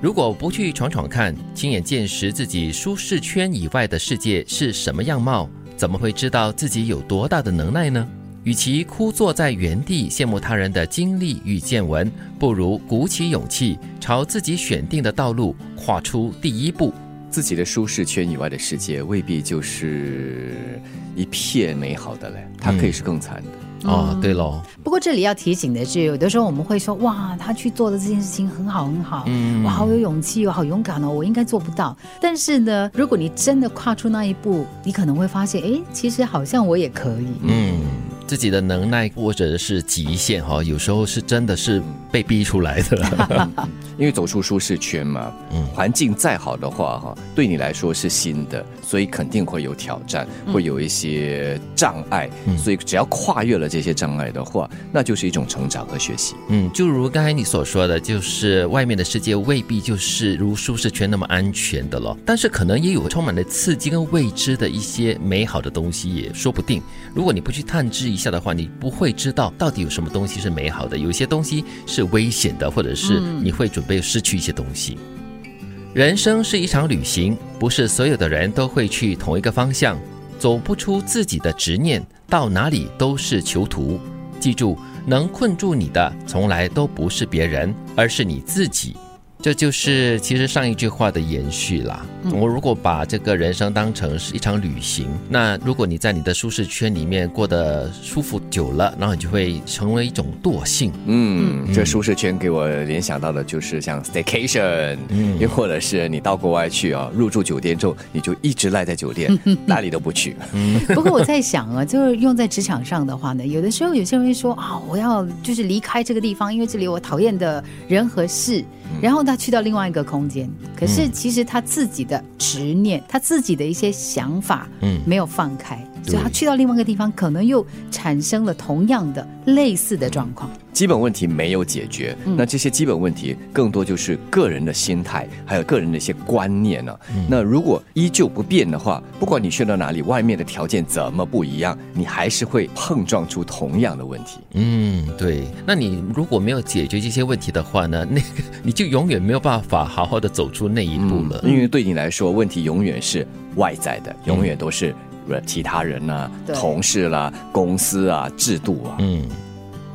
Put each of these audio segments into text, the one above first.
如果不去闯闯看，亲眼见识自己舒适圈以外的世界是什么样貌，怎么会知道自己有多大的能耐呢？与其枯坐在原地羡慕他人的经历与见闻，不如鼓起勇气，朝自己选定的道路跨出第一步。自己的舒适圈以外的世界，未必就是一片美好的嘞，它可以是更惨的。哦，对喽，不过这里要提醒的是，有的时候我们会说，哇，他去做的这件事情很好很好，嗯哇，好有勇气我，好勇敢哦，我应该做不到。但是呢，如果你真的跨出那一步，你可能会发现，哎，其实好像我也可以。嗯，自己的能耐或者是极限哈，有时候是真的是被逼出来的。因为走出舒适圈嘛，嗯环境再好的话哈，对你来说是新的，所以肯定会有挑战，会有一些障碍，所以只要跨越了这些障碍的话，那就是一种成长和学习。嗯，就如刚才你所说的，就是外面的世界未必就是如舒适圈那么安全的了，但是可能也有充满了刺激跟未知的一些美好的东西，也说不定。如果你不去探知一下的话，你不会知道到底有什么东西是美好的，有些东西是危险的，或者是你会准备失去一些东西。人生是一场旅行，不是所有的人都会去同一个方向，走不出自己的执念，到哪里都是囚徒。记住，能困住你的从来都不是别人，而是你自己。这就是其实上一句话的延续啦。我如果把这个人生当成是一场旅行，那如果你在你的舒适圈里面过得舒服久了，然后你就会成为一种惰性。嗯，这舒适圈给我联想到的就是像 staycation，嗯，又或者是你到国外去啊，入住酒店之后，你就一直赖在酒店，哪里都不去。不过我在想啊，就是用在职场上的话呢，有的时候有些人会说啊，我要就是离开这个地方，因为这里我讨厌的人和事，然后他去到另外一个空间，可是其实他自己的执念，他自己的一些想法，嗯。没有放开，所以他去到另外一个地方，可能又产生了同样的类似的状况。基本问题没有解决，那这些基本问题更多就是个人的心态，还有个人的一些观念呢、那如果依旧不变的话，不管你去到哪里，外面的条件怎么不一样，你还是会碰撞出同样的问题。嗯，对。那你如果没有解决这些问题的话呢，那个你就永远没有办法好好的走出那一步了。因为对你来说，问题永远是外在的，永远都是呃其他人呐、对同事啦、公司啊、制度啊。嗯，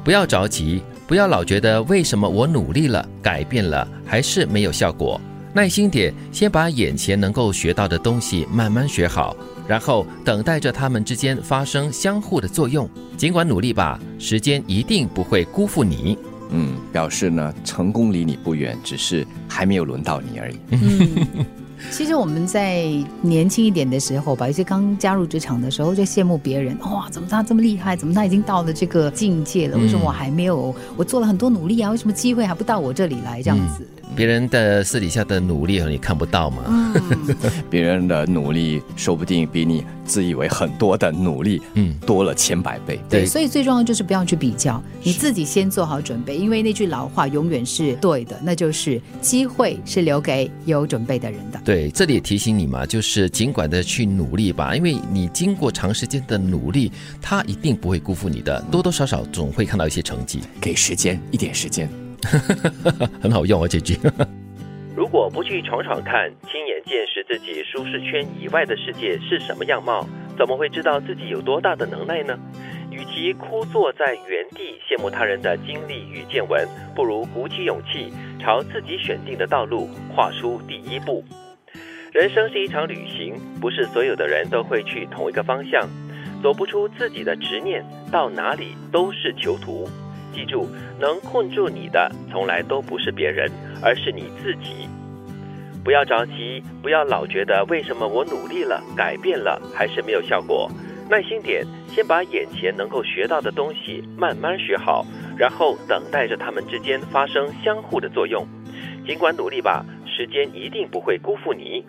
不要着急，不要老觉得为什么我努力了、改变了，还是没有效果。耐心点，先把眼前能够学到的东西慢慢学好，然后等待着他们之间发生相互的作用。尽管努力吧，时间一定不会辜负你。嗯，表示呢，成功离你不远，只是还没有轮到你而已。嗯，其实我们在年轻一点的时候吧，有些刚加入职场的时候，就羡慕别人，哇，怎么他这么厉害？怎么他已经到了这个境界了？为什么我还没有？我做了很多努力啊，为什么机会还不到我这里来？这样子，别人的私底下的努力你看不到吗？嗯，别人的努力说不定比你自以为很多的努力，嗯多了千百倍。对，对所以最重要就是不要去比较，你自己先做好准备，因为那句老话永远是对的，那就是机会是留给有准备的人的。对，这里也提醒你嘛，就是尽管的去努力吧，因为你经过长时间的努力，他一定不会辜负你的，多多少少总会看到一些成绩，给时间，一点时间。很好用啊这句。如果不去闯闯看，亲眼见识自己舒适圈以外的世界是什么样貌，怎么会知道自己有多大的能耐呢？与其枯坐在原地羡慕他人的经历与见闻，不如鼓起勇气，朝自己选定的道路跨出第一步。人生是一场旅行，不是所有的人都会去同一个方向，走不出自己的执念，到哪里都是囚徒。记住，能困住你的从来都不是别人，而是你自己。不要着急，不要老觉得为什么我努力了、改变了还是没有效果。耐心点，先把眼前能够学到的东西慢慢学好，然后等待着它们之间发生相互的作用。尽管努力吧，时间一定不会辜负你。